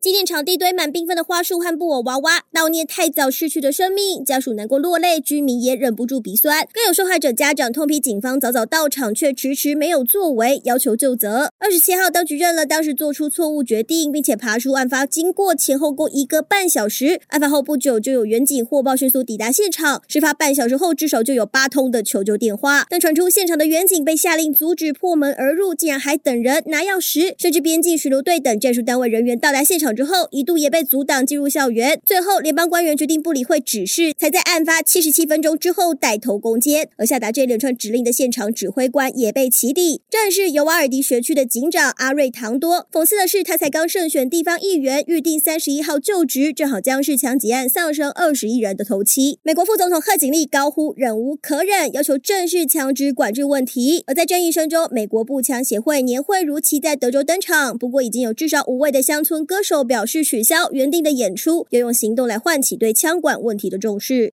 纪念场地堆满缤纷的花束和布偶娃娃，悼念太早逝去的生命，家属难过落泪，居民也忍不住鼻酸。更有受害者家长痛批警方早早到场却迟迟没有作为，要求就责。二十七号，当局认了当时做出错误决定，并且爬出案发经过，前后共一个半小时。案发后不久，就有远警获报迅速抵达现场。事发半小时后，至少就有八通的求救电话，但传出现场的远警被下令阻止破门而入，竟然还等人拿钥匙，甚至边境巡逻队等战术单位人员到达现场。之后一度也被阻挡进入校园，最后联邦官员决定不理会指示，才在案发七十七分钟之后带头攻坚。而下达这一连串指令的现场指挥官也被起底，正是尤瓦尔迪学区的警长阿瑞唐多。讽刺的是，他才刚胜选地方议员，预定三十一号就职，正好将是枪击案丧生二十一人的头七。美国副总统贺锦丽高呼忍无可忍，要求正视枪支管制问题。而在争议声中，美国步枪协会年会如期在德州登场，不过已经有至少五位的乡村歌手表示取消原定的演出，要用行动来唤起对枪管问题的重视。